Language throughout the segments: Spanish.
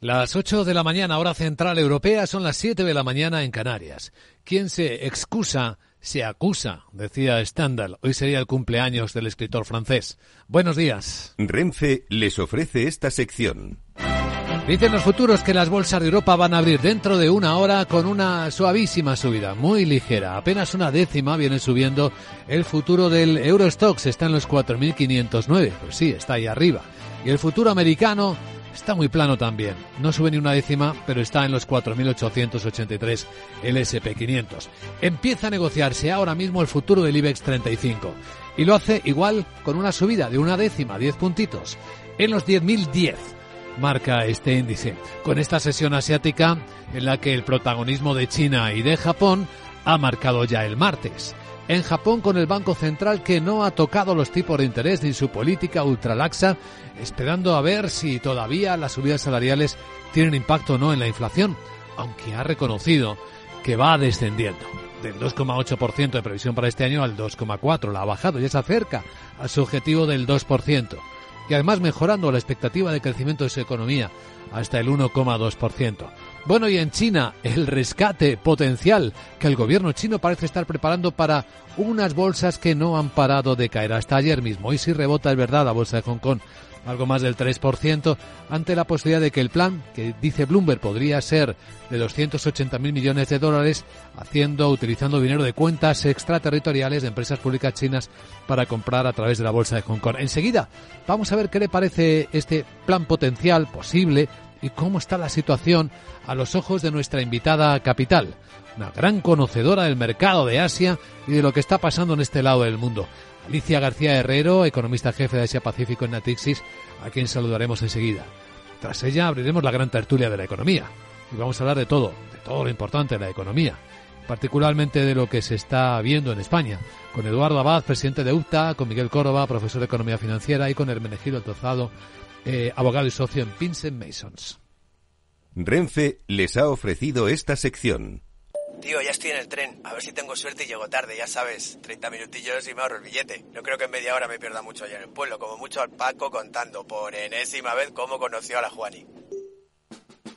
Las 8 de la mañana, hora central europea, son las 7 de la mañana en Canarias. Quien se excusa se acusa, decía Stendhal. Hoy sería el cumpleaños del escritor francés. Buenos días. Renfe les ofrece esta sección. Dicen los futuros que las bolsas de Europa van a abrir dentro de una hora con una suavísima subida, muy ligera, apenas una décima viene subiendo el futuro del Eurostox, está en los 4.509, pues sí, está ahí arriba. Y el futuro americano Está muy plano también. No sube ni una décima, pero está en los 4.883 el SP500. Empieza a negociarse ahora mismo el futuro del IBEX 35. Y lo hace igual con una subida de una décima, 10 puntitos, en los 10.010 marca este índice. Con esta sesión asiática en la que el protagonismo de China y de Japón ha marcado ya el martes en Japón con el Banco Central que no ha tocado los tipos de interés ni su política ultralaxa, esperando a ver si todavía las subidas salariales tienen impacto o no en la inflación, aunque ha reconocido que va descendiendo. Del 2,8% de previsión para este año al 2,4%. La ha bajado y se acerca a su objetivo del 2%. Y además mejorando la expectativa de crecimiento de su economía hasta el 1,2%. Bueno, y en China, el rescate potencial que el gobierno chino parece estar preparando para unas bolsas que no han parado de caer hasta ayer mismo. Hoy sí rebota, es verdad, la bolsa de Hong Kong algo más del 3%, ante la posibilidad de que el plan, que dice Bloomberg podría ser de 280.000 millones de dólares, haciendo, utilizando dinero de cuentas extraterritoriales de empresas públicas chinas para comprar a través de la bolsa de Hong Kong. Enseguida, vamos a ver qué le parece este plan potencial posible y cómo está la situación a los ojos de nuestra invitada capital, una gran conocedora del mercado de Asia y de lo que está pasando en este lado del mundo. Alicia García Herrero, economista jefe de Asia Pacífico en Natixis, a quien saludaremos enseguida. Tras ella abriremos la gran tertulia de la economía y vamos a hablar de todo, de todo lo importante de la economía, particularmente de lo que se está viendo en España, con Eduardo Abad, presidente de UPTA, con Miguel Córdoba, profesor de Economía Financiera y con Hermenegildo Tozado, eh, abogado y socio en Vincent Masons. Renfe les ha ofrecido esta sección. Tío, ya estoy en el tren. A ver si tengo suerte y llego tarde, ya sabes. 30 minutillos y me ahorro el billete. No creo que en media hora me pierda mucho allá en el pueblo. Como mucho al Paco contando por enésima vez cómo conoció a la Juani.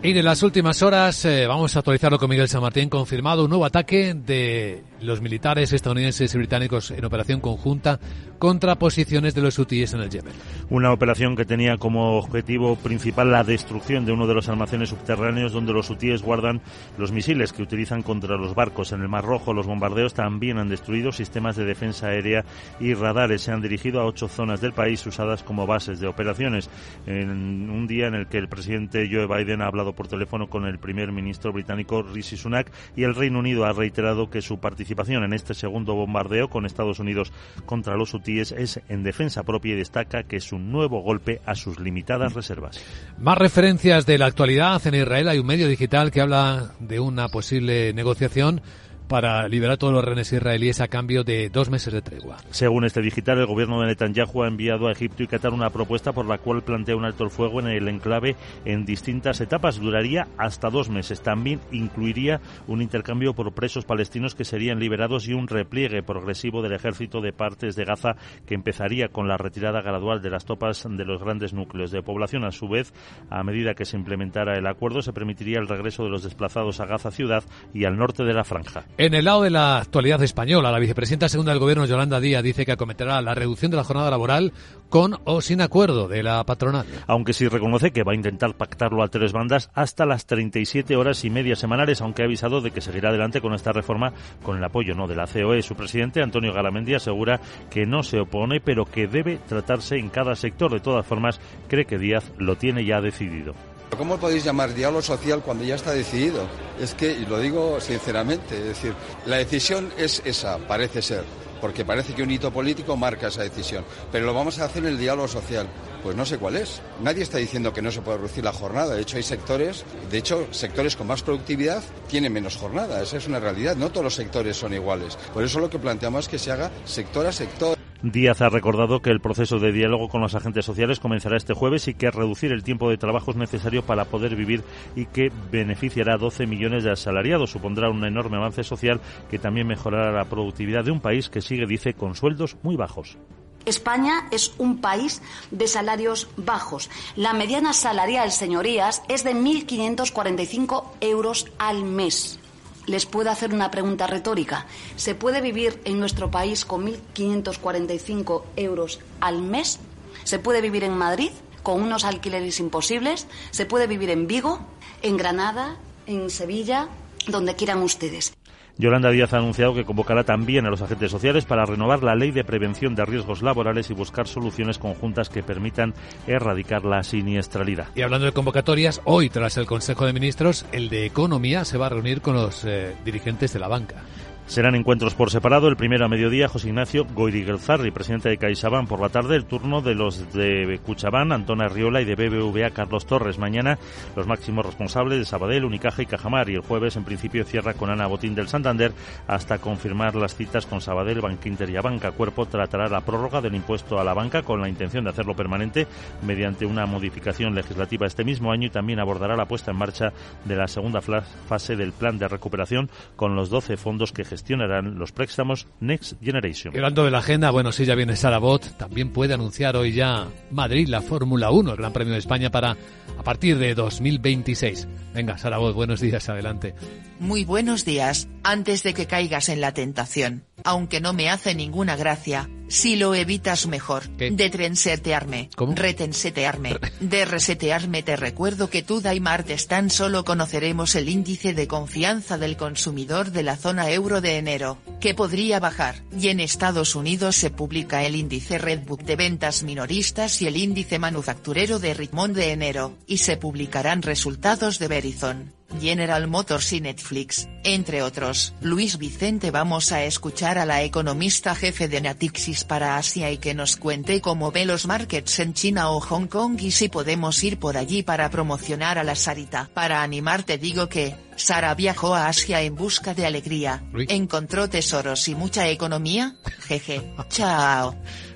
Y de las últimas horas eh, vamos a actualizarlo con Miguel San Martín. Confirmado un nuevo ataque de los militares estadounidenses y británicos en operación conjunta contra posiciones de los hutíes en el Yemen. Una operación que tenía como objetivo principal la destrucción de uno de los almacenes subterráneos donde los hutíes guardan los misiles que utilizan contra los barcos. En el Mar Rojo los bombardeos también han destruido sistemas de defensa aérea y radares. Se han dirigido a ocho zonas del país usadas como bases de operaciones. En un día en el que el presidente Joe Biden ha hablado por teléfono con el primer ministro británico Rishi Sunak y el Reino Unido ha reiterado que su participación en este segundo bombardeo con Estados Unidos contra los hutíes es en defensa propia y destaca que es un nuevo golpe a sus limitadas reservas. Más referencias de la actualidad. En Israel hay un medio digital que habla de una posible negociación para liberar todos los rehenes israelíes a cambio de dos meses de tregua. Según este digital, el gobierno de Netanyahu ha enviado a Egipto y Qatar una propuesta por la cual plantea un alto el fuego en el enclave en distintas etapas. Duraría hasta dos meses. También incluiría un intercambio por presos palestinos que serían liberados y un repliegue progresivo del ejército de partes de Gaza que empezaría con la retirada gradual de las tropas de los grandes núcleos de población. A su vez, a medida que se implementara el acuerdo, se permitiría el regreso de los desplazados a Gaza ciudad y al norte de la franja. En el lado de la actualidad española, la vicepresidenta segunda del Gobierno, Yolanda Díaz, dice que acometerá la reducción de la jornada laboral con o sin acuerdo de la patronal. Aunque sí reconoce que va a intentar pactarlo a tres bandas hasta las 37 horas y media semanales, aunque ha avisado de que seguirá adelante con esta reforma con el apoyo no de la COE. Su presidente, Antonio Garamendi, asegura que no se opone, pero que debe tratarse en cada sector. De todas formas, cree que Díaz lo tiene ya decidido. ¿Cómo podéis llamar diálogo social cuando ya está decidido? Es que, y lo digo sinceramente, es decir, la decisión es esa, parece ser, porque parece que un hito político marca esa decisión, pero lo vamos a hacer en el diálogo social. Pues no sé cuál es. Nadie está diciendo que no se puede reducir la jornada. De hecho, hay sectores, de hecho, sectores con más productividad tienen menos jornada. Esa es una realidad. No todos los sectores son iguales. Por eso lo que planteamos es que se haga sector a sector. Díaz ha recordado que el proceso de diálogo con los agentes sociales comenzará este jueves y que reducir el tiempo de trabajo es necesario para poder vivir y que beneficiará a 12 millones de asalariados. Supondrá un enorme avance social que también mejorará la productividad de un país que sigue, dice, con sueldos muy bajos. España es un país de salarios bajos. La mediana salarial, señorías, es de 1.545 euros al mes les puedo hacer una pregunta retórica. ¿Se puede vivir en nuestro país con 1.545 euros al mes? ¿Se puede vivir en Madrid con unos alquileres imposibles? ¿Se puede vivir en Vigo, en Granada, en Sevilla, donde quieran ustedes? Yolanda Díaz ha anunciado que convocará también a los agentes sociales para renovar la ley de prevención de riesgos laborales y buscar soluciones conjuntas que permitan erradicar la siniestralidad. Y hablando de convocatorias, hoy tras el Consejo de Ministros, el de Economía se va a reunir con los eh, dirigentes de la banca. Serán encuentros por separado. El primero a mediodía, José Ignacio Goyri-Gelzarri, presidente de CaixaBank. Por la tarde, el turno de los de Cuchabán, Antona Arriola y de BBVA, Carlos Torres. Mañana, los máximos responsables de Sabadell, Unicaja y Cajamar. Y el jueves, en principio, cierra con Ana Botín del Santander hasta confirmar las citas con Sabadell, Bankinter y Abanca. Cuerpo tratará la prórroga del impuesto a la banca con la intención de hacerlo permanente mediante una modificación legislativa este mismo año y también abordará la puesta en marcha de la segunda fase del plan de recuperación con los 12 fondos que gestionan gestionarán los préstamos Next Generation. hablando de la agenda, bueno, si ya viene Sara Bot, también puede anunciar hoy ya Madrid la Fórmula 1, el Gran Premio de España para a partir de 2026. Venga, Sara Bot, buenos días, adelante. Muy buenos días, antes de que caigas en la tentación, aunque no me hace ninguna gracia, si lo evitas mejor, de trensetearme, retensetearme, de resetearme te recuerdo que tú y martes tan solo conoceremos el índice de confianza del consumidor de la zona euro de enero, que podría bajar, y en Estados Unidos se publica el índice Redbook de ventas minoristas y el índice manufacturero de Richmond de enero, y se publicarán resultados de Verizon. General Motors y Netflix, entre otros. Luis Vicente vamos a escuchar a la economista jefe de Natixis para Asia y que nos cuente cómo ve los markets en China o Hong Kong y si podemos ir por allí para promocionar a la Sarita. Para animarte digo que, Sara viajó a Asia en busca de alegría. ¿Encontró tesoros y mucha economía? Jeje. Chao.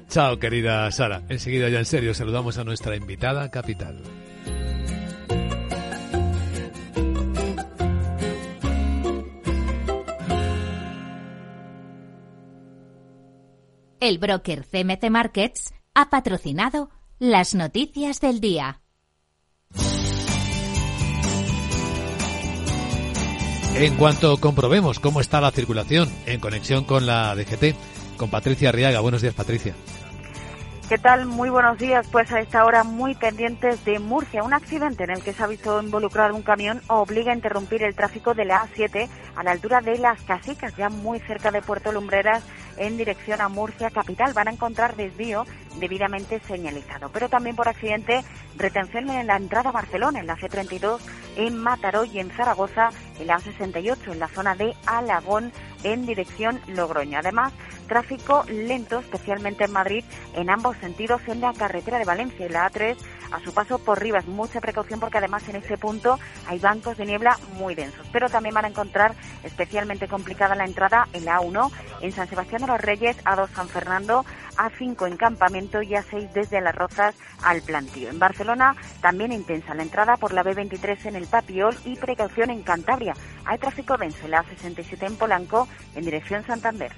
Chao, querida Sara. Enseguida ya en serio saludamos a nuestra invitada capital. El broker CMC Markets ha patrocinado las noticias del día. En cuanto comprobemos cómo está la circulación en conexión con la DGT, con Patricia Arriaga. Buenos días, Patricia. ¿Qué tal? Muy buenos días. Pues a esta hora muy pendientes de Murcia. Un accidente en el que se ha visto involucrar un camión obliga a interrumpir el tráfico de la A7 a la altura de Las Casicas, ya muy cerca de Puerto Lumbreras, en dirección a Murcia capital. Van a encontrar desvío debidamente señalizado. Pero también por accidente, retención en la entrada a Barcelona, en la C32, en Mataró y en Zaragoza, en la A68, en la zona de Alagón, en dirección Logroño. Además, tráfico lento, especialmente en Madrid, en ambos sentidos en la carretera de Valencia y la A3 a su paso por Rivas. Mucha precaución porque además en ese punto hay bancos de niebla muy densos. Pero también van a encontrar especialmente complicada la entrada en la A1, en San Sebastián de los Reyes, A2 San Fernando, A5 en Campamento y A6 desde Las Rozas al Plantío. En Barcelona también intensa la entrada por la B23 en el Papiol y precaución en Cantabria. Hay tráfico denso en la A67 en Polanco en dirección Santander.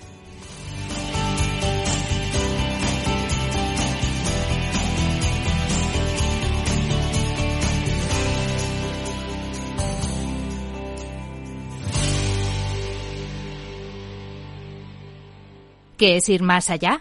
¿Qué es ir más allá?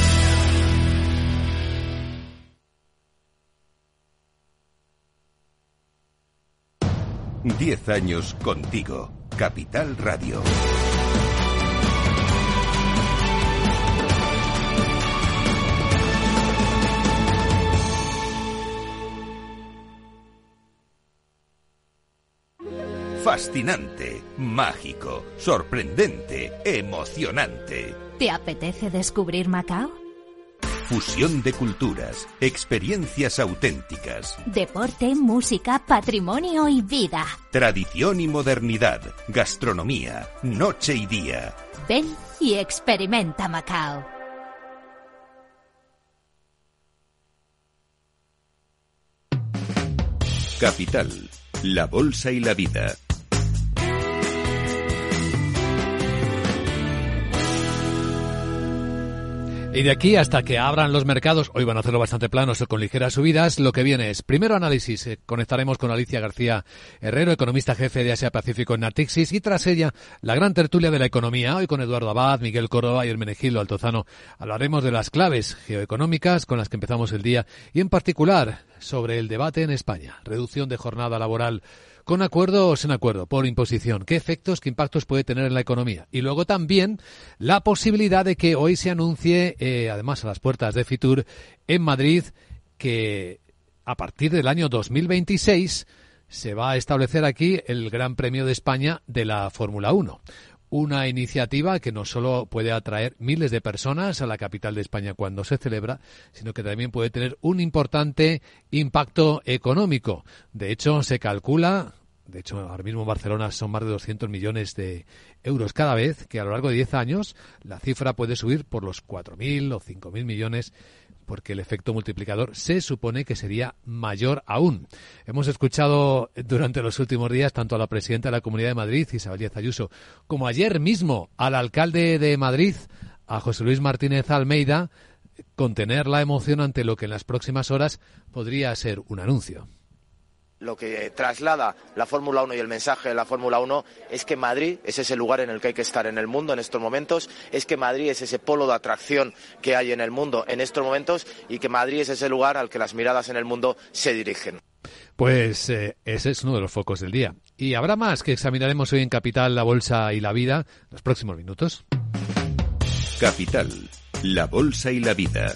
Diez años contigo. Capital Radio. Fascinante, mágico, sorprendente, emocionante. ¿Te apetece descubrir Macao? Fusión de culturas, experiencias auténticas. Deporte, música, patrimonio y vida. Tradición y modernidad, gastronomía, noche y día. Ven y experimenta Macao. Capital, la bolsa y la vida. Y de aquí hasta que abran los mercados, hoy van a hacerlo bastante planos o con ligeras subidas, lo que viene es, primero análisis, eh, conectaremos con Alicia García Herrero, economista jefe de Asia Pacífico en Natixis, y tras ella, la gran tertulia de la economía, hoy con Eduardo Abad, Miguel Córdoba y Hermenegildo Altozano, hablaremos de las claves geoeconómicas con las que empezamos el día, y en particular sobre el debate en España, reducción de jornada laboral con acuerdo o sin acuerdo, por imposición. ¿Qué efectos, qué impactos puede tener en la economía? Y luego también la posibilidad de que hoy se anuncie, eh, además a las puertas de Fitur, en Madrid, que a partir del año 2026 se va a establecer aquí el Gran Premio de España de la Fórmula 1 una iniciativa que no solo puede atraer miles de personas a la capital de España cuando se celebra, sino que también puede tener un importante impacto económico. De hecho, se calcula, de hecho, ahora mismo en Barcelona son más de 200 millones de euros cada vez, que a lo largo de 10 años la cifra puede subir por los 4.000 o 5.000 millones porque el efecto multiplicador se supone que sería mayor aún. Hemos escuchado durante los últimos días tanto a la presidenta de la Comunidad de Madrid, Isabel Díaz Ayuso, como ayer mismo al alcalde de Madrid, a José Luis Martínez Almeida, contener la emoción ante lo que en las próximas horas podría ser un anuncio lo que traslada la Fórmula 1 y el mensaje de la Fórmula 1 es que Madrid es ese lugar en el que hay que estar en el mundo en estos momentos, es que Madrid es ese polo de atracción que hay en el mundo en estos momentos y que Madrid es ese lugar al que las miradas en el mundo se dirigen. Pues eh, ese es uno de los focos del día. Y habrá más que examinaremos hoy en Capital, la Bolsa y la Vida los próximos minutos. Capital, la Bolsa y la Vida.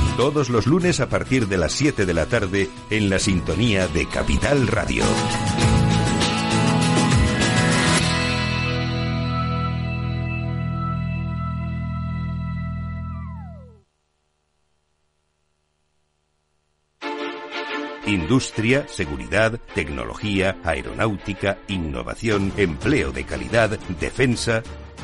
todos los lunes a partir de las 7 de la tarde en la sintonía de Capital Radio. Industria, seguridad, tecnología, aeronáutica, innovación, empleo de calidad, defensa.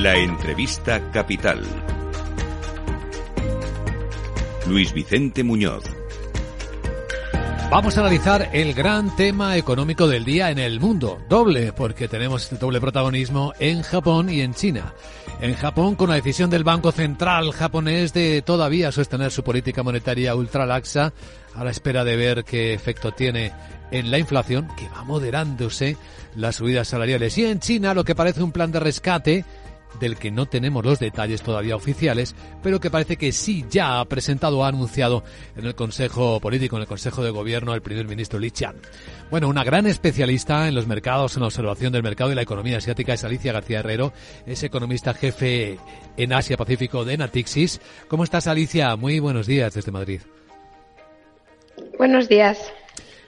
La entrevista capital. Luis Vicente Muñoz. Vamos a analizar el gran tema económico del día en el mundo, doble, porque tenemos este doble protagonismo en Japón y en China. En Japón, con la decisión del Banco Central japonés de todavía sostener su política monetaria ultralaxa, a la espera de ver qué efecto tiene en la inflación, que va moderándose las subidas salariales. Y en China, lo que parece un plan de rescate del que no tenemos los detalles todavía oficiales, pero que parece que sí ya ha presentado o ha anunciado en el Consejo Político, en el Consejo de Gobierno, el primer ministro Li Qiang. Bueno, una gran especialista en los mercados, en la observación del mercado y la economía asiática es Alicia García Herrero, es economista jefe en Asia Pacífico de Natixis. ¿Cómo estás, Alicia? Muy buenos días desde Madrid. Buenos días.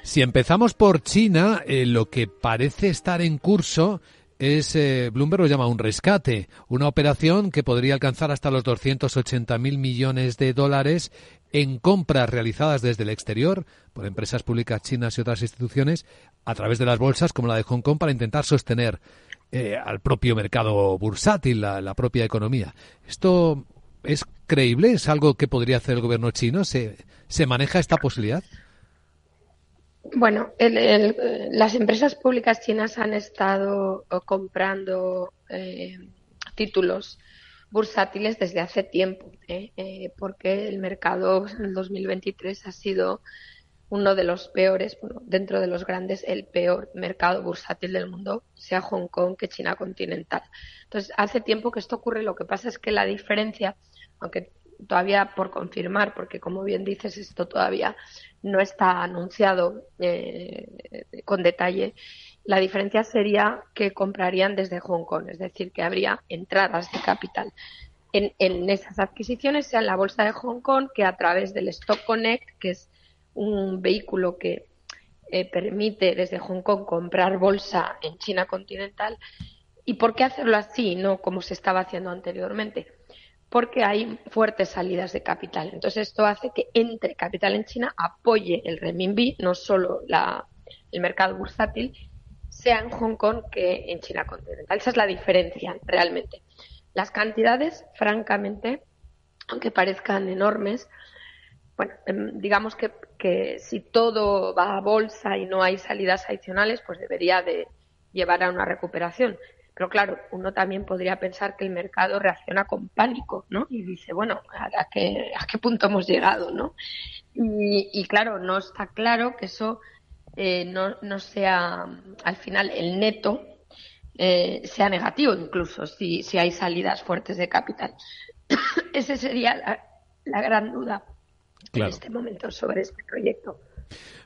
Si empezamos por China, eh, lo que parece estar en curso es, eh, Bloomberg lo llama un rescate, una operación que podría alcanzar hasta los 280.000 millones de dólares en compras realizadas desde el exterior por empresas públicas chinas y otras instituciones a través de las bolsas como la de Hong Kong para intentar sostener eh, al propio mercado bursátil, la, la, propia economía. ¿Esto es creíble? ¿Es algo que podría hacer el gobierno chino? ¿Se, se maneja esta posibilidad? Bueno, las empresas públicas chinas han estado eh, comprando eh, títulos bursátiles desde hace tiempo, ¿eh? porque el mercado en el 2023 ha sido uno de los peores, dentro de los grandes, el peor mercado bursátil del mundo, sea Hong Kong que China continental. Entonces, hace tiempo que esto ocurre, lo que pasa es que la diferencia, aunque todavía por confirmar, porque como bien dices, esto todavía no está anunciado eh, con detalle. La diferencia sería que comprarían desde Hong Kong, es decir, que habría entradas de capital en, esas adquisiciones, sea en la bolsa de Hong Kong, que a través del Stock Connect, que es un vehículo que eh, permite desde Hong Kong comprar bolsa en China continental. ¿Y por qué hacerlo así, no como se estaba haciendo anteriormente? Porque hay fuertes salidas de capital. Entonces, esto hace que entre capital en China, apoye el renminbi, no solo el mercado bursátil, sea en Hong Kong que en China continental. Esa es la diferencia realmente. Las cantidades, francamente, aunque parezcan enormes, bueno, em, digamos que, que si todo va a bolsa y no hay salidas adicionales, pues debería de llevar a una recuperación. Pero claro, uno también podría pensar que el mercado reacciona con pánico, ¿no? Y dice, bueno, ¿a qué, a qué punto hemos llegado, no? Y, claro, no está claro que eso eh, no, no, sea, al final, el neto eh, sea negativo incluso, si, si hay salidas fuertes de capital. Esa sería la, gran duda en este momento sobre este proyecto.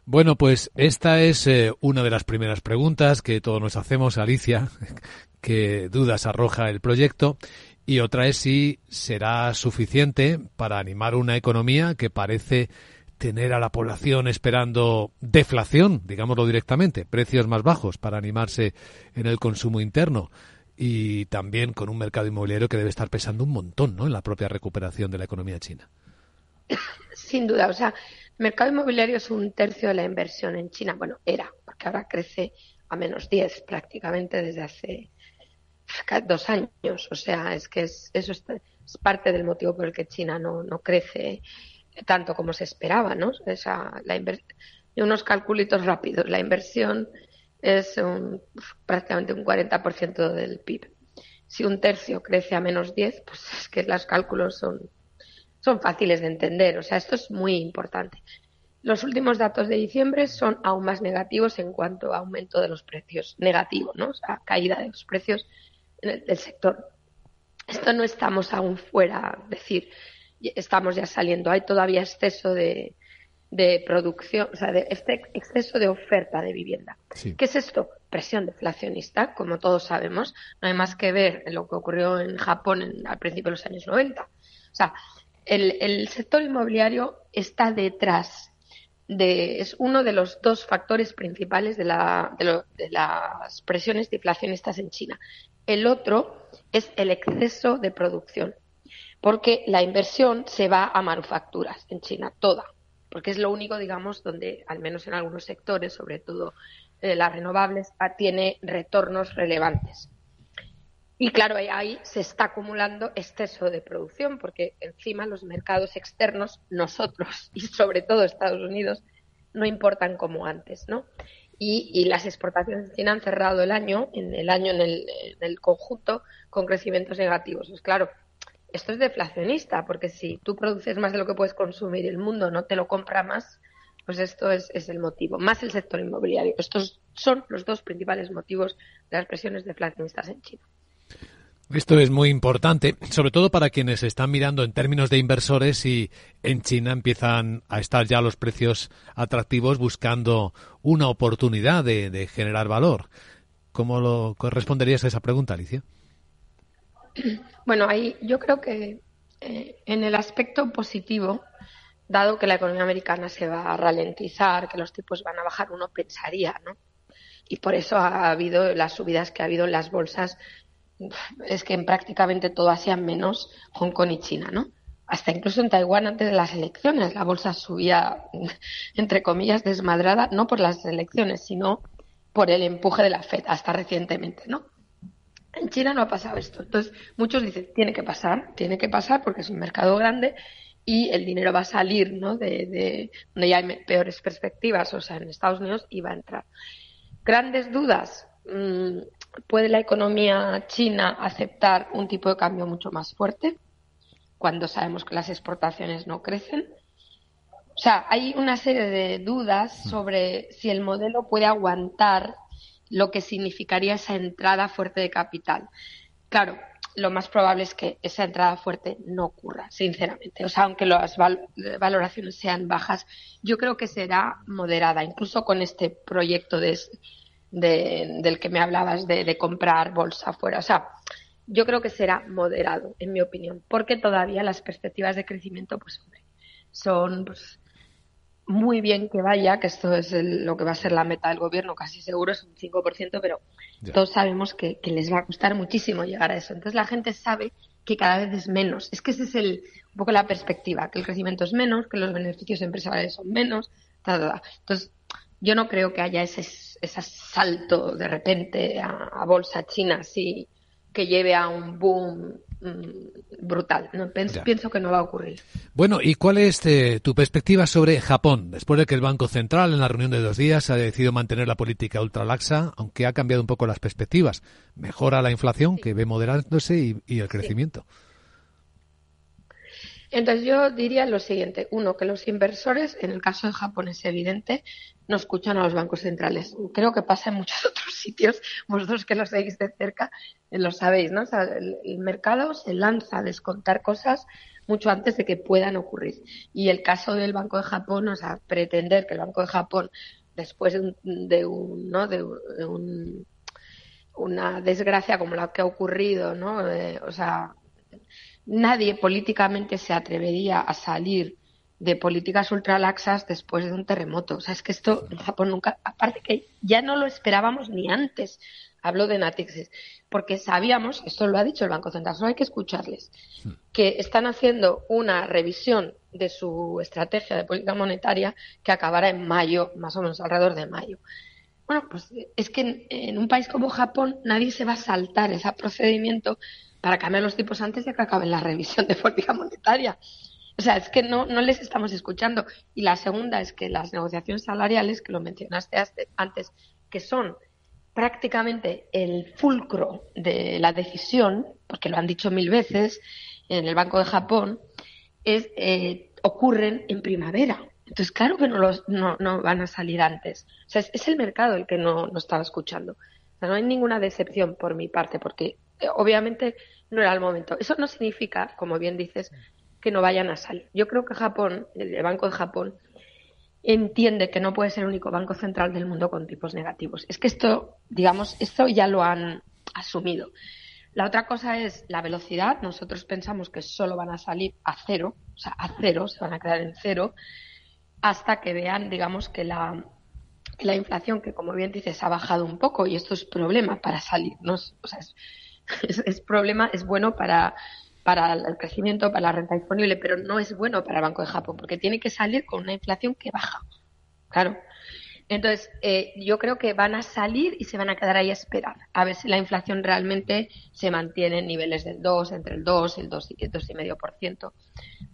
Bueno, pues esta es eh, una de las primeras preguntas que todos nos hacemos, Alicia, qué dudas arroja el proyecto y otra es si será suficiente para animar una economía que parece tener a la población esperando deflación, digámoslo directamente, precios más bajos para animarse en el consumo interno y también con un mercado inmobiliario que debe estar pesando un montón ¿no? en la propia recuperación de la economía china. Sin duda, o sea, el mercado inmobiliario es un tercio de la inversión en China. Bueno, era, porque ahora crece a menos 10 prácticamente desde hace dos años. O sea, es que es, eso es, parte del motivo por el que China no, no crece tanto como se esperaba, ¿no? Esa, la y unos calculitos rápidos. La inversión es un, prácticamente un 40% del PIB. Si un tercio crece a menos 10, pues es que los cálculos son, son fáciles de entender. O sea, esto es muy importante. Los últimos datos de diciembre son aún más negativos en cuanto a aumento de los precios. Negativo, ¿no? O sea, caída de los precios del sector. Esto no estamos aún fuera, es decir, estamos ya saliendo. Hay todavía exceso de, producción, o sea, de este exceso de oferta de vivienda. ¿Qué es esto? Presión deflacionista, como todos sabemos. No hay más que ver en lo que ocurrió en Japón al principio de los años 90. O sea, el, sector inmobiliario está detrás de, es uno de los dos factores principales de, la, de las presiones deflacionistas en China. El otro es el exceso de producción, porque la inversión se va a manufacturas en China, toda, porque es lo único, digamos, donde, al menos en algunos sectores, sobre todo eh, las renovables, ah, tiene retornos relevantes. Y claro, ahí se está acumulando exceso de producción, porque encima los mercados externos, nosotros y sobre todo Estados Unidos, no importan como antes, ¿no? Y, las exportaciones de China han cerrado el año, en el año en el, conjunto, con crecimientos negativos. Pues claro, esto es deflacionista, porque si tú produces más de lo que puedes consumir y el mundo no te lo compra más, pues esto es, es el motivo, más el sector inmobiliario. Estos son los dos principales motivos de las presiones deflacionistas en China. Esto es muy importante, sobre todo para quienes están mirando en términos de inversores y en China empiezan a estar ya los precios atractivos buscando una oportunidad de, generar valor. ¿Cómo lo responderías a esa pregunta, Alicia? Bueno, ahí yo creo que eh, en el aspecto positivo, dado que la economía americana se va a ralentizar, que los tipos van a bajar, uno pensaría, ¿no? Y por eso ha habido las subidas que ha habido en las bolsas es que en prácticamente todo Asia menos Hong Kong y China, ¿no? Hasta incluso en Taiwán antes de las elecciones la bolsa subía, entre comillas, desmadrada, no por las elecciones, sino por el empuje de la Fed, hasta recientemente, ¿no? En China no ha pasado esto. Entonces, muchos dicen, tiene que pasar, tiene que pasar porque es un mercado grande y el dinero va a salir, ¿no? De, de donde ya hay peores perspectivas, o sea, en Estados Unidos, y va a entrar. Grandes dudas. Mm, ¿Puede la economía china aceptar un tipo de cambio mucho más fuerte cuando sabemos que las exportaciones no crecen? O sea, hay una serie de dudas mm. sobre si el modelo puede aguantar lo que significaría esa entrada fuerte de capital. Claro, lo más probable es que esa entrada fuerte no ocurra, sinceramente. O sea, aunque las valoraciones sean bajas, yo creo que será moderada, incluso con este proyecto de, del que me hablabas de, comprar bolsa afuera. O sea, yo creo que será moderado, en mi opinión, porque todavía las perspectivas de crecimiento, pues, hombre, son pues, muy bien que vaya, que esto es lo que va a ser la meta del gobierno, casi seguro es un 5%, pero todos sabemos que, les va a costar muchísimo llegar a eso. Entonces la gente sabe que cada vez es menos. Es que esa es el, un poco la perspectiva, que el crecimiento es menos, que los beneficios empresariales son menos. Entonces, yo no creo que haya ese, ese salto de repente a, bolsa china así que lleve a un boom mm, brutal. No, pienso, que no va a ocurrir. Bueno, ¿y cuál es eh, tu perspectiva sobre Japón? Después de que el Banco Central en la reunión de dos días ha decidido mantener la política ultralaxa, aunque ha cambiado un poco las perspectivas. Mejora la inflación, que ve moderándose, y, el crecimiento. Entonces yo diría lo siguiente. Uno, que los inversores, en el caso de Japón es evidente, no escuchan a los bancos centrales. Creo que pasa en muchos otros sitios. Vosotros que lo seguís de cerca eh, lo sabéis, ¿no? el, mercado se lanza a descontar cosas mucho antes de que puedan ocurrir. Y el caso del Banco de Japón, o sea, pretender que el Banco de Japón, después de, un, ¿no? de un, una desgracia como la que ha ocurrido, ¿no? Eh, o sea, nadie políticamente se atrevería a salir de políticas ultralaxas después de un terremoto. O sea, es que esto en Japón nunca, aparte que ya no lo esperábamos ni antes. Hablo de Natixis, porque sabíamos, esto lo ha dicho el Banco Central, solo hay que escucharles, que están haciendo una revisión de su estrategia de política monetaria que acabará en mayo, más o menos alrededor de mayo. Bueno, pues es que en un país como Japón nadie se va a saltar ese procedimiento para cambiar los tipos antes de que acabe la revisión de política monetaria. O sea, es que no, no les estamos escuchando. Y la segunda es que las negociaciones salariales, que lo mencionaste antes, que son prácticamente el fulcro de la decisión, porque lo han dicho mil veces en el Banco de Japón, es, eh, ocurren en primavera. Entonces, claro que no, los, no, no van a salir antes. O sea, es, el mercado el que no, no estaba escuchando. O sea, no hay ninguna decepción por mi parte, porque obviamente no era el momento. Eso no significa, como bien dices, que no vayan a salir. Yo creo que Japón, el Banco de Japón, entiende que no puede ser el único banco central del mundo con tipos negativos. Es que esto, digamos, esto ya lo han asumido. La otra cosa es la velocidad. Nosotros pensamos que solo van a salir a cero, o sea, a cero, se van a quedar en cero, hasta que vean, digamos, que la, la inflación, que como bien dices, ha bajado un poco y esto es problema para salir. ¿no? O sea, es, es, problema, es bueno para, para el crecimiento, para la renta disponible, pero no es bueno para el Banco de Japón, porque tiene que salir con una inflación que baja. Claro. Entonces, eh, yo creo que van a salir y se van a quedar ahí a esperar, a ver si la inflación realmente se mantiene en niveles del 2, entre el 2 y el 2,5%,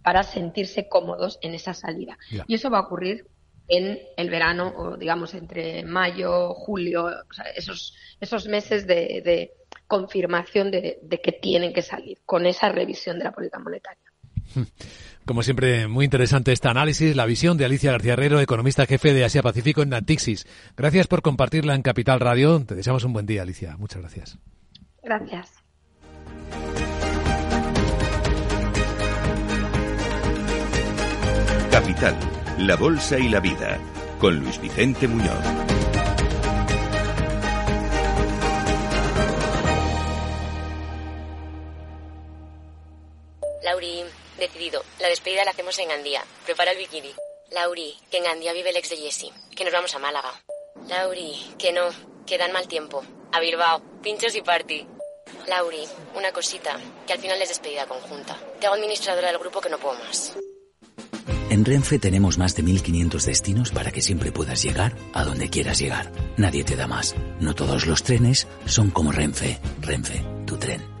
para sentirse cómodos en esa salida. Y eso va a ocurrir en el verano o digamos entre mayo, julio, esos, esos meses de, confirmación de, de que tienen que salir con esa revisión de la política monetaria. Como siempre, muy interesante este análisis, la visión de Alicia García Herrero, economista jefe de Asia Pacífico en Natixis. Gracias por compartirla en Capital Radio. Te deseamos un buen día, Alicia. Muchas gracias. Gracias. Capital, la Bolsa y la Vida, con Luis Vicente Muñoz. Decidido. La despedida la hacemos en Gandía. Prepara el bikini. Lauri, que en Gandía vive el ex de Jesse. Que nos vamos a Málaga. Lauri, que no, que dan mal tiempo. A Bilbao, pinchos y party. Lauri, una cosita, que al final es despedida conjunta. Te hago administradora del grupo que no puedo más. En Renfe tenemos más de 1500 destinos para que siempre puedas llegar a donde quieras llegar. Nadie te da más. No todos los trenes son como Renfe. Renfe, tu tren.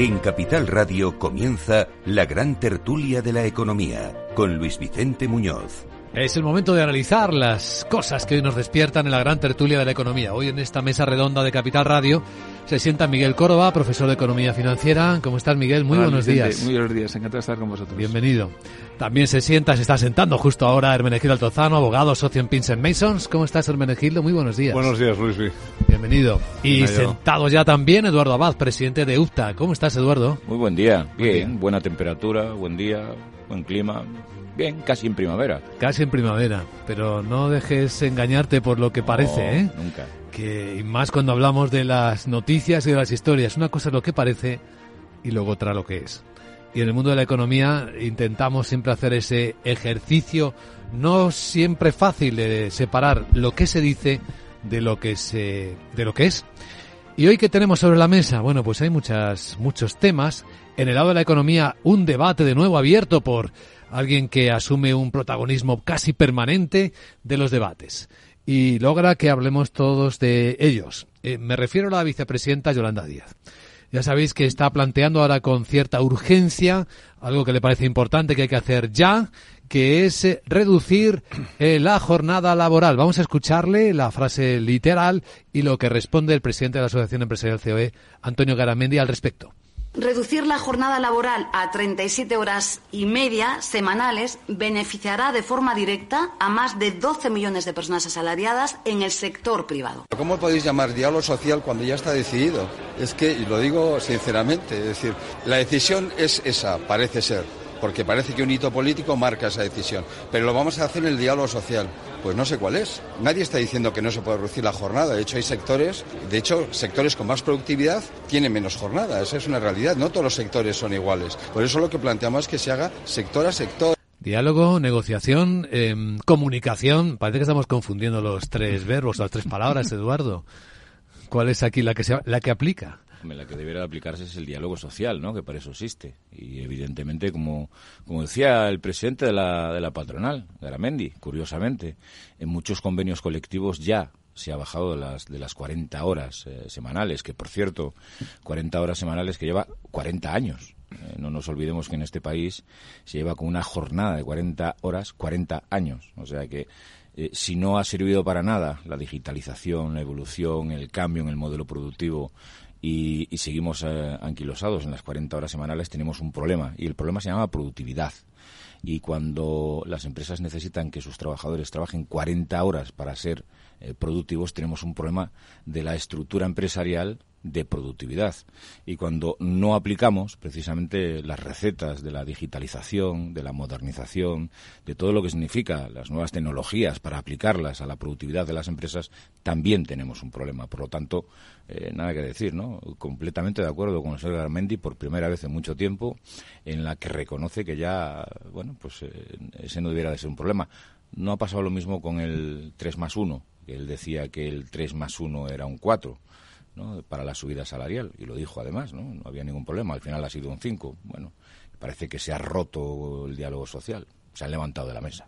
En Capital Radio comienza la gran tertulia de la economía con Luis Vicente Muñoz. Es el momento de analizar las cosas que hoy nos despiertan en la gran tertulia de la economía. Hoy en esta mesa redonda de Capital Radio se sienta Miguel Córdoba, profesor de Economía Financiera. ¿Cómo estás, Miguel? Muy buenos días. Muy buenos días, encantado de estar con vosotros. Bienvenido. También se sienta, se está sentando justo ahora Hermenegildo Altozano, abogado, socio en Pinsent Masons. ¿Cómo estás, Hermenegildo? Muy buenos días. Buenos días, Luis. Bienvenido. Y sentado ya también Eduardo Abad, presidente de UFTA. ¿Cómo estás, Eduardo? Muy buen día. Bien, buena temperatura, buen día, buen clima. Bien, casi en primavera. Casi en primavera, pero no dejes engañarte por lo que parece, ¿eh? Nunca que y más cuando hablamos de las noticias y de las historias. Una cosa es lo que parece y luego otra lo que es. Y en el mundo de la economía intentamos siempre hacer ese ejercicio no siempre fácil de separar lo que se dice de lo que se de lo que es. Y hoy que tenemos sobre la mesa, bueno, pues hay muchas muchos temas. En el lado de la economía, un debate de nuevo abierto por alguien que asume un protagonismo casi permanente de los debates y logra que hablemos todos de ellos. Eh, me refiero a la vicepresidenta Yolanda Díaz. Ya sabéis que está planteando ahora con cierta urgencia algo que le parece importante que hay que hacer ya, que es eh, reducir eh, la jornada laboral. Vamos a escucharle la frase literal y lo que responde el presidente de la Asociación Empresarial COE, Antonio Garamendi, al respecto. Reducir la jornada laboral a 37 horas y media semanales beneficiará de forma directa a más de 12 millones de personas asalariadas en el sector privado. ¿Cómo podéis llamar diálogo social cuando ya está decidido? Es que, y lo digo sinceramente, es decir, la decisión es esa, parece ser porque parece que un hito político marca esa decisión. Pero lo vamos a hacer en el diálogo social. Pues no sé cuál es. Nadie está diciendo que no se puede reducir la jornada. De hecho, hay sectores, de hecho, sectores con más productividad tienen menos jornada. Esa es una realidad. No todos los sectores son iguales. Por eso lo que planteamos es que se haga sector a sector. Diálogo, negociación, em, comunicación. Parece que estamos confundiendo los tres verbos, las tres palabras, Eduardo. ¿Cuál es aquí la que, se, la que aplica? La que debería aplicarse es el diálogo social, ¿no? Que para eso existe. Y evidentemente, como, como decía el presidente de la, de la patronal, Garamendi, curiosamente, en muchos convenios colectivos ya se ha bajado de las, de las 40 horas eh, semanales, que por cierto, 40 horas semanales que lleva 40 años. Eh, no nos olvidemos que en este país se lleva con una jornada de 40 horas 40 años. O sea que eh, si no ha servido para nada la digitalización, la evolución, el cambio en el modelo productivo y, seguimos anquilosados en las 40 horas semanales, tenemos un problema. Y el problema se llama productividad y cuando las empresas necesitan que sus trabajadores trabajen 40 horas para ser eh, productivos, tenemos un problema de la estructura empresarial de productividad. Y cuando no aplicamos precisamente las recetas de la digitalización, de la modernización, de todo lo que significa las nuevas tecnologías para aplicarlas a la productividad de las empresas, también tenemos un problema. Por lo tanto, eh, nada que decir, ¿no? Completamente de acuerdo con el señor Garmendi por primera vez en mucho tiempo, en la que reconoce que ya, bueno, pues eh, ese no debiera de ser un problema. No ha pasado lo mismo con el 3 más 1, que él decía que el 3 más 1 era un 4 para la subida salarial. Y lo dijo además, ¿no? No había ningún problema. Al final ha sido un 5. Bueno, parece que se ha roto el diálogo social. Se han levantado de la mesa.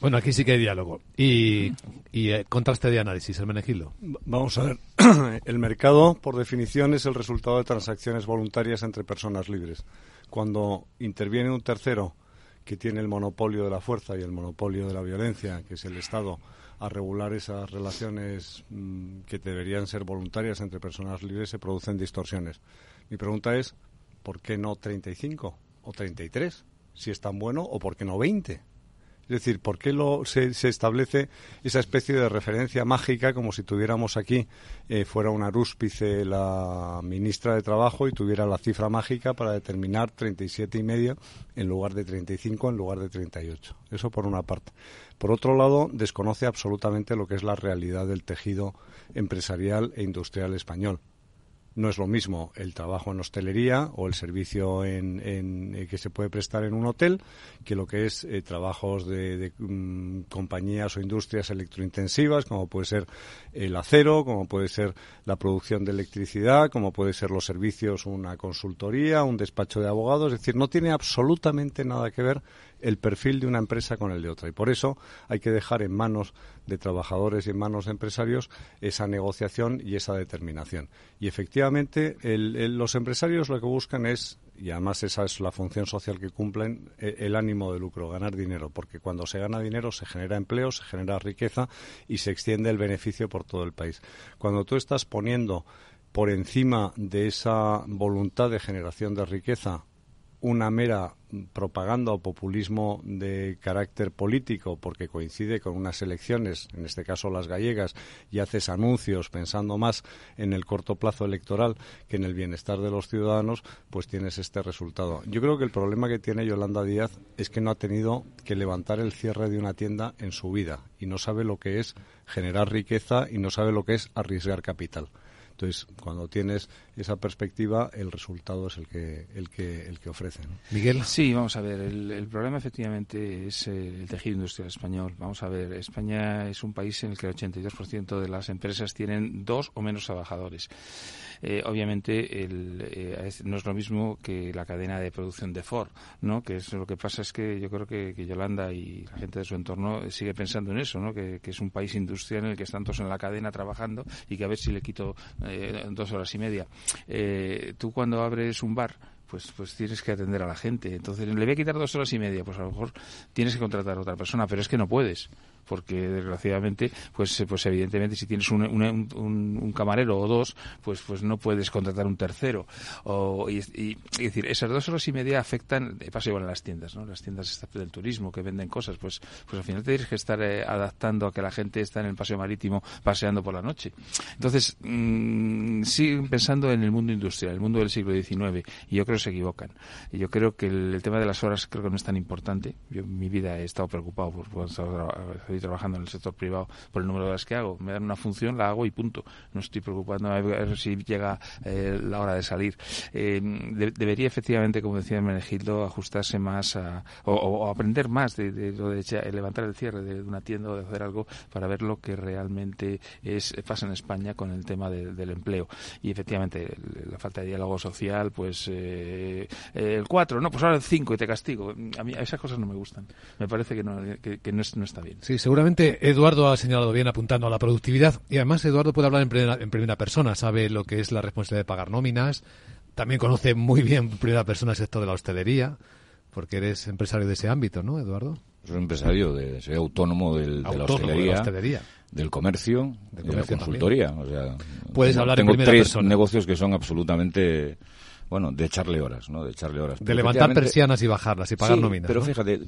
Bueno, aquí sí que hay diálogo. Y, y eh, contraste de análisis, el Menegilo. Vamos a ver. El mercado, por definición, es el resultado de transacciones voluntarias entre personas libres. Cuando interviene un tercero que tiene el monopolio de la fuerza y el monopolio de la violencia, que es el Estado, a regular esas relaciones mm, que deberían ser voluntarias entre personas libres, se producen distorsiones. Mi pregunta es, ¿por qué no 35 o 33? Si es tan bueno, ¿o por qué no 20? Es decir, ¿por qué lo, se, establece esa especie de referencia mágica como si tuviéramos aquí, eh, fuera una rúspice la ministra de Trabajo y tuviera la cifra mágica para determinar 37 y medio en lugar de 35, en lugar de 38? Eso por una parte. Por otro lado, desconoce absolutamente lo que es la realidad del tejido empresarial e industrial español no es lo mismo el trabajo en hostelería o el servicio en, eh, que se puede prestar en un hotel que lo que es eh, trabajos de, mm, compañías o industrias electrointensivas, como puede ser el acero, como puede ser la producción de electricidad, como puede ser los servicios, una consultoría, un despacho de abogados. Es decir, no tiene absolutamente nada que ver el perfil de una empresa con el de otra. Y por eso hay que dejar en manos de trabajadores y en manos de empresarios esa negociación y esa determinación. Y efectivamente, los empresarios lo que buscan es, y además esa es la función social que cumplen, e, el ánimo de lucro, ganar dinero, porque cuando se gana dinero se genera empleo, se genera riqueza y se extiende el beneficio por todo el país. Cuando tú estás poniendo por encima de esa voluntad de generación de riqueza una mera propaganda o populismo de carácter político porque coincide con unas elecciones, en este caso las gallegas, y haces anuncios pensando más en el corto plazo electoral que en el bienestar de los ciudadanos, pues tienes este resultado. Yo creo que el problema que tiene Yolanda Díaz es que no ha tenido que levantar el cierre de una tienda en su vida y no sabe lo que es generar riqueza y no sabe lo que es arriesgar capital. Entonces, cuando tienes esa perspectiva, el resultado es el que el que el que ofrece. Miguel. Sí, vamos a ver. El, problema efectivamente es el tejido industrial español. Vamos a ver. España es un país en el que el 82% de las empresas tienen dos o menos trabajadores. Eh, obviamente el, eh, no es lo mismo que la cadena de producción de Ford, ¿no? Que es lo que pasa es que yo creo que, Yolanda y la gente de su entorno sigue pensando en eso, ¿no? Que, es un país industrial en el que están todos en la cadena trabajando y que a ver si le quito eh, dos horas y media. Tú cuando abres un bar pues, pues tienes que atender a la gente. Entonces, le voy a quitar dos horas y media, pues a lo mejor tienes que contratar a otra persona, pero es que no puedes porque desgraciadamente, pues, pues evidentemente si tienes un, un, camarero o dos, pues, pues no puedes contratar un tercero. O, y, decir, esas dos horas y media afectan, de paso igual a las tiendas, ¿no? Las tiendas del turismo que venden cosas, pues, pues al final tienes que estar eh, adaptando a que la gente está en el paseo marítimo paseando por la noche. Entonces, mmm, siguen pensando en el mundo industrial, el mundo del siglo XIX, y yo creo que se equivocan. Y yo creo que el, tema de las horas creo que no es tan importante. Yo en mi vida he estado preocupado por estoy trabajando en el sector privado por el número de horas que hago. Me dan una función, la hago y punto. No estoy preocupando a ver si llega eh, la hora de salir. Eh, debería efectivamente, como decía Menegildo, ajustarse más a, o, aprender más de, lo de levantar el cierre de una tienda o de hacer algo para ver lo que realmente es pasa en España con el tema del empleo. Y efectivamente, la falta de diálogo social, pues eh, el 4, no, pues ahora el 5 y te castigo. A mí esas cosas no me gustan. Me parece que no, que, no, está bien. Sí, seguramente Eduardo ha señalado bien apuntando a la productividad y además Eduardo puede hablar en primera, en primera persona, sabe lo que es la responsabilidad de pagar nóminas, también conoce muy bien en primera persona el sector de la hostelería, porque eres empresario de ese ámbito, ¿no, Eduardo? Soy empresario, de, soy autónomo, del, de, la hostelería, del comercio, de, la consultoría. O sea, Puedes hablar tengo en primera tres persona. negocios que son absolutamente bueno, de echarle horas, ¿no? De echarle horas. De levantar persianas y bajarlas y pagar sí, nóminas. Pero fíjate,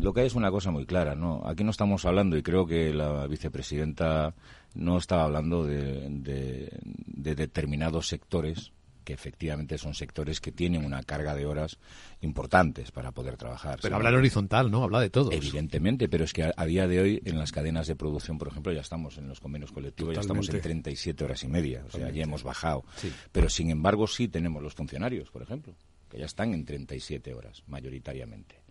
lo que hay es una cosa muy clara, ¿no? Aquí no estamos hablando, y creo que la vicepresidenta no estaba hablando de determinados sectores que efectivamente son sectores que tienen una carga de horas importantes para poder trabajar. Pero habla en horizontal, ¿no? Habla de todos. Evidentemente, pero es que a, día de hoy en las cadenas de producción, por ejemplo, ya estamos en los convenios colectivos, ya estamos en 37 horas y media, o sea, ya hemos bajado. Pero sin embargo sí tenemos los funcionarios, por ejemplo, que ya están en 37 horas, mayoritariamente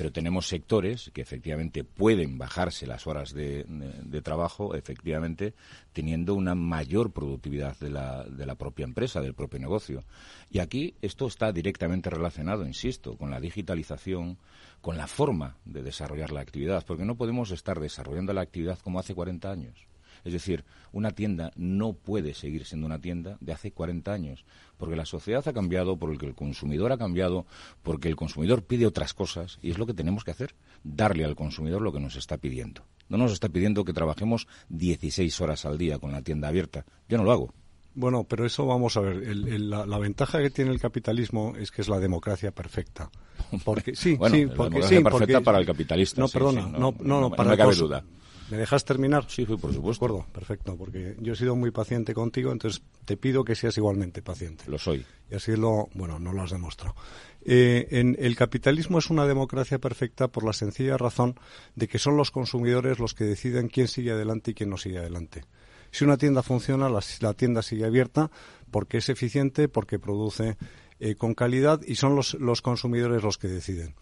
pero tenemos sectores que efectivamente pueden bajarse las horas de, trabajo, efectivamente, teniendo una mayor productividad de la, de la propia empresa, del propio negocio. Y aquí esto está directamente relacionado, insisto, con la digitalización, con la forma de desarrollar la actividad, porque no podemos estar desarrollando la actividad como hace 40 años. Es decir, una tienda no puede seguir siendo una tienda de hace 40 años, porque la sociedad ha cambiado, porque el consumidor ha cambiado, porque el consumidor pide otras cosas, y es lo que tenemos que hacer, darle al consumidor lo que nos está pidiendo. No nos está pidiendo que trabajemos 16 horas al día con la tienda abierta. Yo no lo hago. Bueno, pero eso vamos a ver. la, ventaja que tiene el capitalismo es que es la democracia perfecta. Porque sí, sí, porque la democracia perfecta para el capitalista. No, perdona, no, no, no, para no cabe duda. ¿Me dejas terminar? Sí, por supuesto. De acuerdo, perfecto, porque yo he sido muy paciente contigo, entonces te pido que seas igualmente paciente. Lo soy. Y así lo, bueno, no lo has demostrado. Eh, en, el capitalismo es una democracia perfecta por la sencilla razón de que son los consumidores los que deciden quién sigue adelante y quién no sigue adelante. Si una tienda funciona, la, tienda sigue abierta porque es eficiente, porque produce eh, con calidad y son los, los consumidores los que deciden.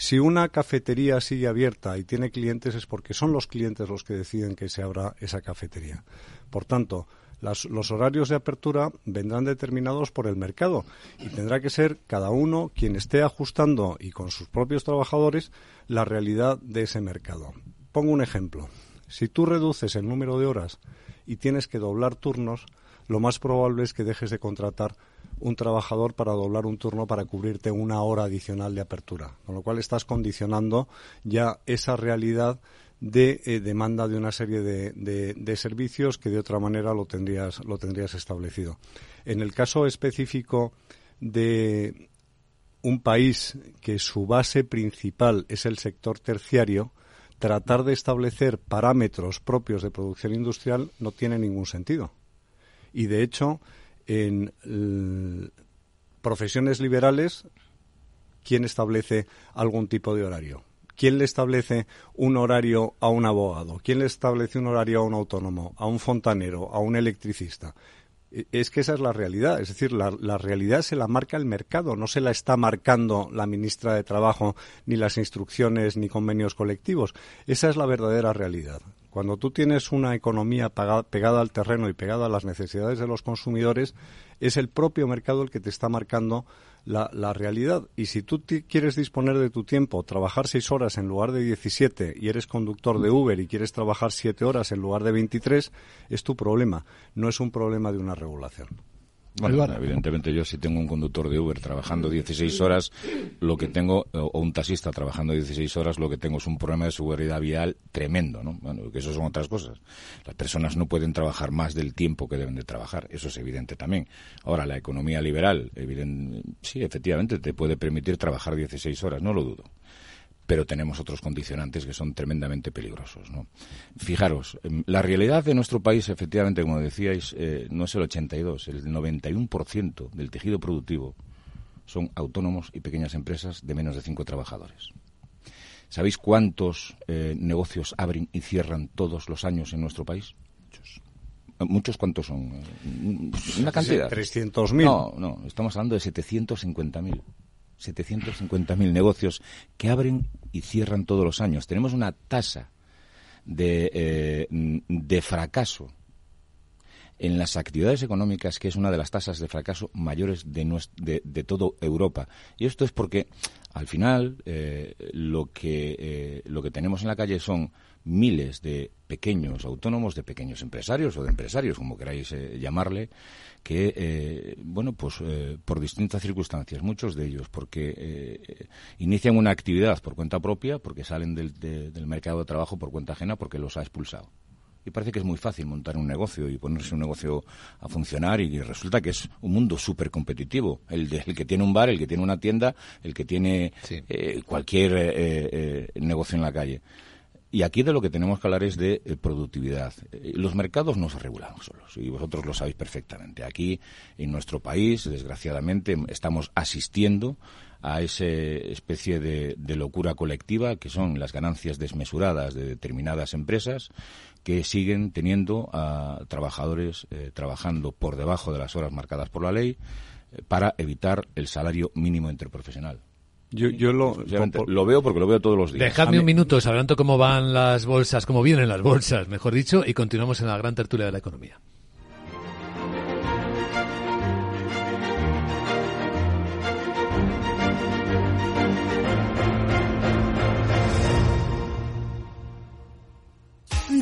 Si una cafetería sigue abierta y tiene clientes es porque son los clientes los que deciden que se abra esa cafetería. Por tanto, los horarios de apertura vendrán determinados por el mercado y tendrá que ser cada uno quien esté ajustando y con sus propios trabajadores la realidad de ese mercado. Pongo un ejemplo. Si tú reduces el número de horas y tienes que doblar turnos, lo más probable es que dejes de contratar un trabajador para doblar un turno para cubrirte una hora adicional de apertura, con lo cual estás condicionando ya esa realidad de eh, demanda de una serie de, de, servicios que de otra manera lo tendrías, lo tendrías establecido. En el caso específico de un país que su base principal es el sector terciario, tratar de establecer parámetros propios de producción industrial no tiene ningún sentido. Y de hecho, en profesiones liberales, ¿quién establece algún tipo de horario? ¿Quién le establece un horario a un abogado? ¿Quién le establece un horario a un autónomo, a un fontanero, a un electricista? E, es que esa es la realidad. Es decir, la, la, realidad se la marca el mercado, no se la está marcando la ministra de Trabajo, ni las instrucciones, ni convenios colectivos. Esa es la verdadera realidad. Cuando tú tienes una economía pegada al terreno y pegada a las necesidades de los consumidores, es el propio mercado el que te está marcando la, realidad. Y si tú quieres disponer de tu tiempo, trabajar seis horas en lugar de 17 y eres conductor de Uber y quieres trabajar siete horas en lugar de 23, es tu problema, no es un problema de una regulación. Bueno, evidentemente yo si tengo un conductor de Uber trabajando 16 horas, lo que tengo, o un taxista trabajando 16 horas, lo que tengo es un problema de seguridad vial tremendo, ¿no? Bueno, que eso son otras cosas. Las personas no pueden trabajar más del tiempo que deben de trabajar, eso es evidente también. Ahora, la economía liberal, sí, efectivamente, te puede permitir trabajar 16 horas, no lo dudo pero tenemos otros condicionantes que son tremendamente peligrosos. ¿no? Fijaros, em, la realidad de nuestro país, efectivamente, como decíais, eh, no es el 82, el 91% del tejido productivo son autónomos y pequeñas empresas de menos de cinco trabajadores. ¿Sabéis cuántos eh, negocios abren y cierran todos los años en nuestro país? Muchos. ¿Muchos cuántos son? Una cantidad. 300.000. No, no, estamos hablando de 750.000. 750.000 negocios que abren y cierran todos los años. Tenemos una tasa de, eh, de fracaso en las actividades económicas, que es una de las tasas de fracaso mayores de, de, de toda Europa. Y esto es porque, al final, eh, lo, que, eh, lo que tenemos en la calle son miles de pequeños autónomos, de pequeños empresarios o de empresarios, como queráis eh, llamarle, que, eh, bueno, pues eh, por distintas circunstancias, muchos de ellos, porque inician una actividad por cuenta propia, porque salen del, del mercado de trabajo por cuenta ajena, porque los ha expulsado y parece que es muy fácil montar un negocio y ponerse un negocio a funcionar y resulta que es un mundo súper competitivo. El, el que tiene un bar, el que tiene una tienda, el que tiene cualquier negocio en la calle. Y aquí de lo que tenemos que hablar es de eh, productividad. Eh, los mercados no se regulan solos, y vosotros lo sabéis perfectamente. Aquí, en nuestro país, desgraciadamente, estamos asistiendo a esa especie de, locura colectiva que son las ganancias desmesuradas de determinadas empresas que siguen teniendo a trabajadores eh, trabajando por debajo de las horas marcadas por la ley para evitar el salario mínimo interprofesional. Yo, yo lo, lo veo porque lo veo todos los días. Dejadme un minuto sabiendo cómo van las bolsas, cómo vienen las bolsas, mejor dicho, y continuamos en la gran tertulia de la economía.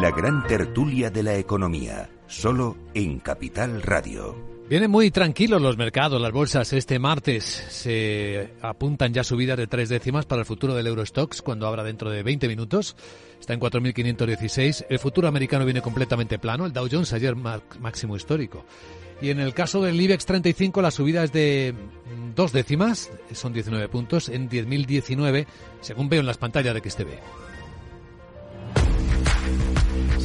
La gran tertulia de la economía, solo en Capital Radio. Vienen muy tranquilos los mercados, las bolsas. Este martes se apuntan ya subidas de tres décimas para el futuro del Eurostox cuando abra dentro de 20 minutos. Está en 4.516. El futuro americano viene completamente plano. El Dow Jones ayer máximo histórico. Y en el caso del IBEX 35 la subida es de dos décimas, son 19 puntos, en 10.019, según veo en las pantallas de que esté ve.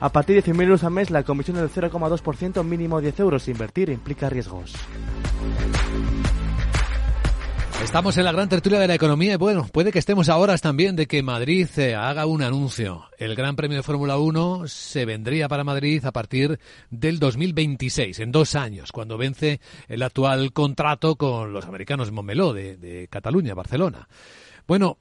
A partir de 100.000 euros al mes, la comisión del 0,2%, mínimo 10 euros. Invertir implica riesgos. Estamos en la gran tertulia de la economía y bueno, puede que estemos a horas también de que Madrid eh, haga un anuncio. El Gran Premio de Fórmula 1 se vendría para Madrid a partir del 2026, en dos años, cuando vence el actual contrato con los americanos Montmeló de, de Cataluña, Barcelona. Bueno,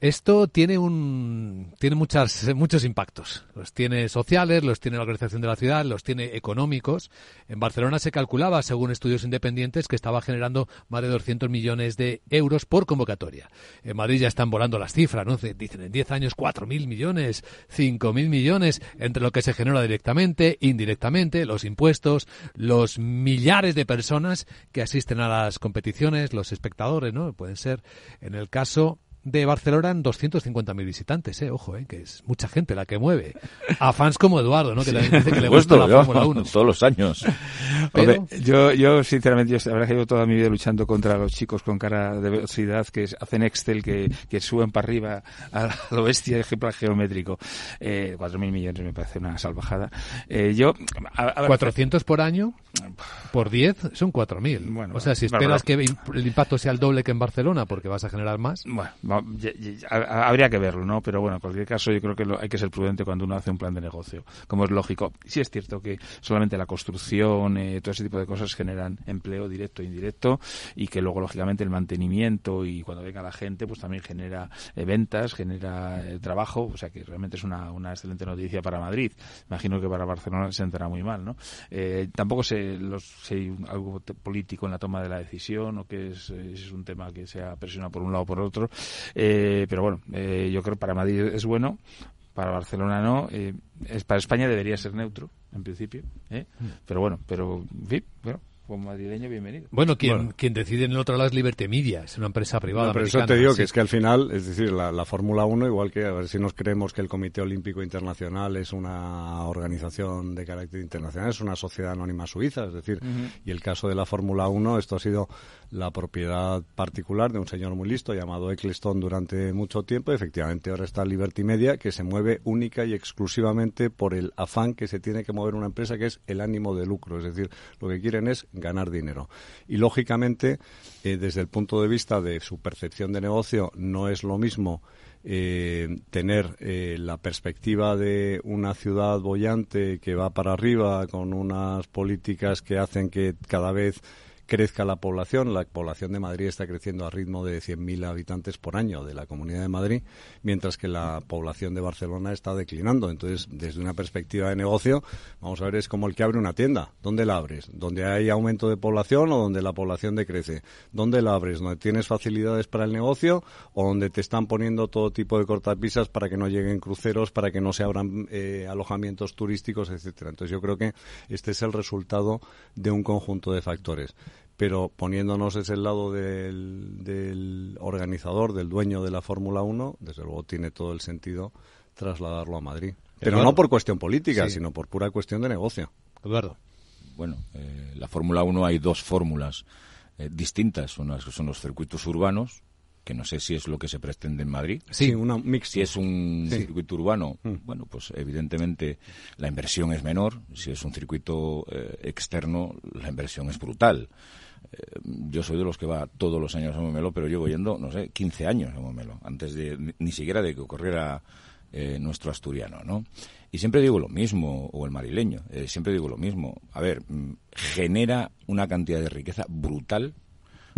esto tiene un tiene muchas muchos impactos. Los tiene sociales, los tiene la organización de la ciudad, los tiene económicos. En Barcelona se calculaba, según estudios independientes, que estaba generando más de 200 millones de euros por convocatoria. En Madrid ya están volando las cifras, ¿no? Dicen en 10 años 4.000 millones, 5.000 millones, entre lo que se genera directamente, indirectamente, los impuestos, los millares de personas que asisten a las competiciones, los espectadores, ¿no? Pueden ser, en el caso de Barcelona en 250.000 visitantes, eh, ojo, eh, que es mucha gente la que mueve. A fans como Eduardo, ¿no? Que también dice que le gusta la Fórmula 1. Todos los años. yo, yo, sinceramente, yo, la que llevo toda mi vida luchando contra los chicos con cara de velocidad que hacen Excel, que, que suben para arriba a lo bestia, ejemplo geométrico. Eh, 4.000 millones me parece una salvajada. Eh, yo... A, 400 por año, por 10, son 4.000. Bueno, o sea, si esperas que el impacto sea el doble que en Barcelona, porque vas a generar más. Bueno, habría que verlo, ¿no? Pero bueno, en cualquier caso yo creo que hay que ser prudente cuando uno hace un plan de negocio, como es lógico. Sí es cierto que solamente la construcción, eh, todo ese tipo de cosas generan empleo directo e indirecto y que luego lógicamente el mantenimiento y cuando venga la gente pues también genera eh, ventas, genera eh, trabajo, o sea que realmente es una, una excelente noticia para Madrid. Imagino que para Barcelona se entrará muy mal, ¿no? tampoco sé, los, si hay algo político en la toma de la decisión o que es, es un tema que sea presionado por un lado o por otro, pero bueno, yo creo que para Madrid es bueno, para Barcelona no, es, para España debería ser neutro en principio, ¿eh? Mm. pero bueno, pero bueno, como madrileño, bienvenido. Bueno, quien, quien decide en el otro lado es Liberty Media, es una empresa privada. pero eso te digo que es que al final, es decir, la, Fórmula 1, igual que a ver si nos creemos que el Comité Olímpico Internacional es una organización de carácter internacional, es una sociedad anónima suiza, es decir, y el caso de la Fórmula 1, esto ha sido la propiedad particular de un señor muy listo llamado Eccleston durante mucho tiempo. Efectivamente, ahora está Liberty Media, que se mueve única y exclusivamente por el afán que se tiene que mover una empresa, que es el ánimo de lucro. Es decir, lo que quieren es ganar dinero. Y lógicamente, eh, desde el punto de vista de su percepción de negocio, no es lo mismo eh, tener eh, la perspectiva de una ciudad bollante que va para arriba con unas políticas que hacen que cada vez crezca la población. La población de Madrid está creciendo a ritmo de 100.000 habitantes por año de la Comunidad de Madrid, mientras que la población de Barcelona está declinando. Entonces, desde una perspectiva de negocio, vamos a ver, es como el que abre una tienda. ¿Dónde la abres? ¿Donde hay aumento de población o donde la población decrece? ¿Dónde la abres? ¿Donde tienes facilidades para el negocio o donde te están poniendo todo tipo de cortapisas para que no lleguen cruceros, para que no se abran eh, alojamientos turísticos, etcétera? Entonces, yo creo que este es el resultado de un conjunto de factores pero poniéndonos desde el lado del, organizador, del dueño de la Fórmula 1, desde luego tiene todo el sentido trasladarlo a Madrid. Pero no por cuestión política, sino por pura cuestión de negocio. Eduardo. Bueno, eh, la Fórmula 1 hay dos fórmulas eh, distintas. Unas que son los circuitos urbanos, que no sé si es lo que se pretende en Madrid. Sí, una mix. Si es un circuito urbano, mm. bueno, pues evidentemente la inversión es menor. Si es un circuito eh, externo, la inversión es brutal. Eh, yo soy de los que va todos los años a Momelo, pero llevo yendo, no sé, 15 años a Momelo, antes de ni siquiera de que ocurriera eh, nuestro asturiano, ¿no? Y siempre digo lo mismo, o el marileño, eh, siempre digo lo mismo. A ver, mm, genera una cantidad de riqueza brutal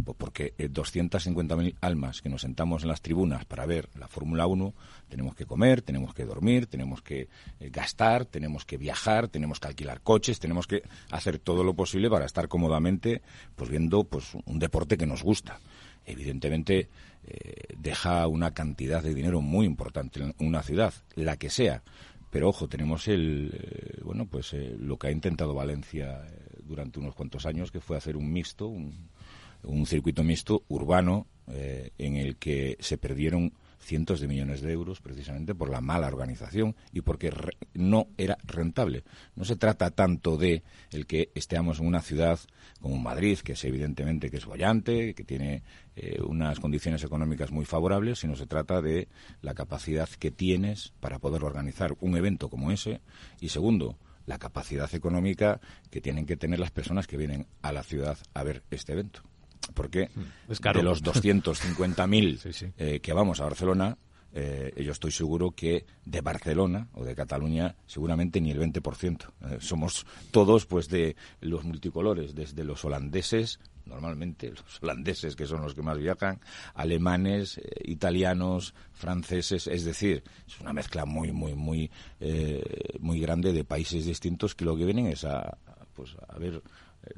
porque 250.000 eh, almas que nos sentamos en las tribunas para ver la Fórmula 1, tenemos que comer, tenemos que dormir, tenemos que eh, gastar, tenemos que viajar, tenemos que alquilar coches, tenemos que hacer todo lo posible para estar cómodamente pues viendo pues un deporte que nos gusta. Evidentemente eh, deja una cantidad de dinero muy importante en una ciudad, la que sea. Pero ojo, tenemos el bueno, pues lo que ha intentado Valencia durante unos cuantos años, que fue hacer un mixto, un, un circuito mixto urbano eh, en el que se perdieron cientos de millones de euros precisamente por la mala organización y porque no era rentable. No se trata tanto de el que estemos en una ciudad como Madrid, que es evidentemente que es bollante, que tiene eh, unas condiciones económicas muy favorables, sino se trata de la capacidad que tienes para poder organizar un evento como ese y segundo, la capacidad económica que tienen que tener las personas que vienen a la ciudad a ver este evento porque de los 250.000 eh, que vamos a Barcelona, eh, yo estoy seguro que de Barcelona o de Cataluña seguramente ni el 20%. Eh, somos todos pues de los multicolores, desde los holandeses, normalmente los holandeses que son los que más viajan, alemanes, italianos, franceses, es decir, es una mezcla muy muy muy muy grande de países distintos que lo que vienen es a pues a ver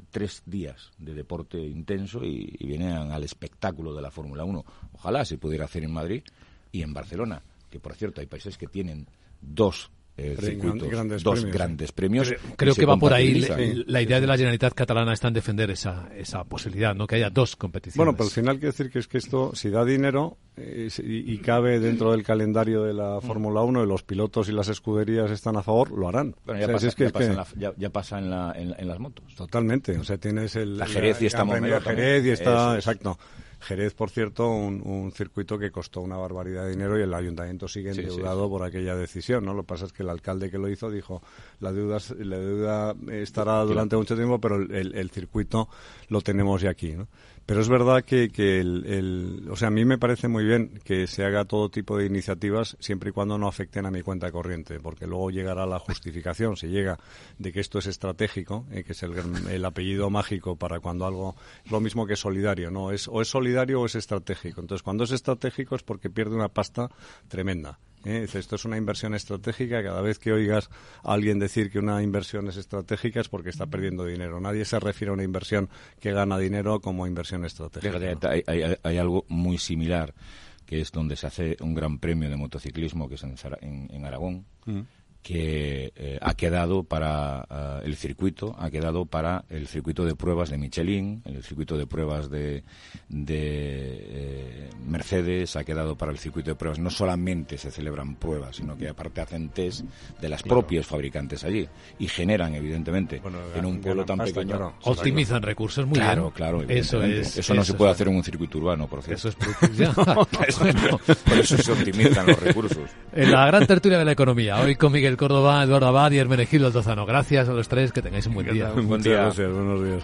tres días de deporte intenso y, vienen al espectáculo de la Fórmula 1. Ojalá se pudiera hacer en Madrid y en Barcelona, que por cierto hay países que tienen dos eh, circuitos, grandes dos premios, grandes premios. Creo, que va por ahí la, idea de la Generalitat catalana está en defender esa, esa posibilidad, ¿no? Que haya dos competiciones. Bueno, pero al final quiero decir que es que esto, si da dinero eh, y, cabe dentro del calendario de la Fórmula 1 y los pilotos y las escuderías están a favor, lo harán. ya, pasa, ya, pasa en, la, en, las motos. Totalmente. O sea, tienes el. La Jerez y está Jerez y está, exacto. Jerez, por cierto, un, circuito que costó una barbaridad de dinero y el ayuntamiento sigue endeudado por aquella decisión, ¿no? Lo que pasa es que el alcalde que lo hizo dijo, la deuda, la deuda estará durante mucho tiempo, pero el, el circuito lo tenemos ya aquí, ¿no? Pero es verdad que, que el, o sea, a mí me parece muy bien que se haga todo tipo de iniciativas siempre y cuando no afecten a mi cuenta corriente, porque luego llegará la justificación, si llega de que esto es estratégico, eh, que es el, el, apellido mágico para cuando algo, lo mismo que solidario, ¿no? Es, o es solidario o es estratégico. Entonces, cuando es estratégico es porque pierde una pasta tremenda. ¿Eh? esto es una inversión estratégica. Cada vez que oigas a alguien decir que una inversión es estratégica es porque está perdiendo dinero. Nadie se refiere a una inversión que gana dinero como inversión estratégica. hay, algo muy similar, que es donde se hace un gran premio de motociclismo, que es en, Aragón. Mm que eh, ha quedado para eh, el circuito, ha quedado para el circuito de pruebas de Michelin, el circuito de pruebas de, de eh, Mercedes, ha quedado para el circuito de pruebas. No solamente se celebran pruebas, sino que aparte hacen test de las propias fabricantes allí y generan, evidentemente, en un pueblo tan pequeño. Optimizan recursos muy claro, Claro, Eso, es, eso no se puede hacer en un circuito urbano, por cierto. Eso es Por eso se optimizan los recursos. En la gran tertulia de la economía, hoy con Miguel Córdoba, Eduardo Abad y Hermenegildo Tozano. Gracias a los tres, que tengáis un buen día. Un buen día. Gracias, buenos días.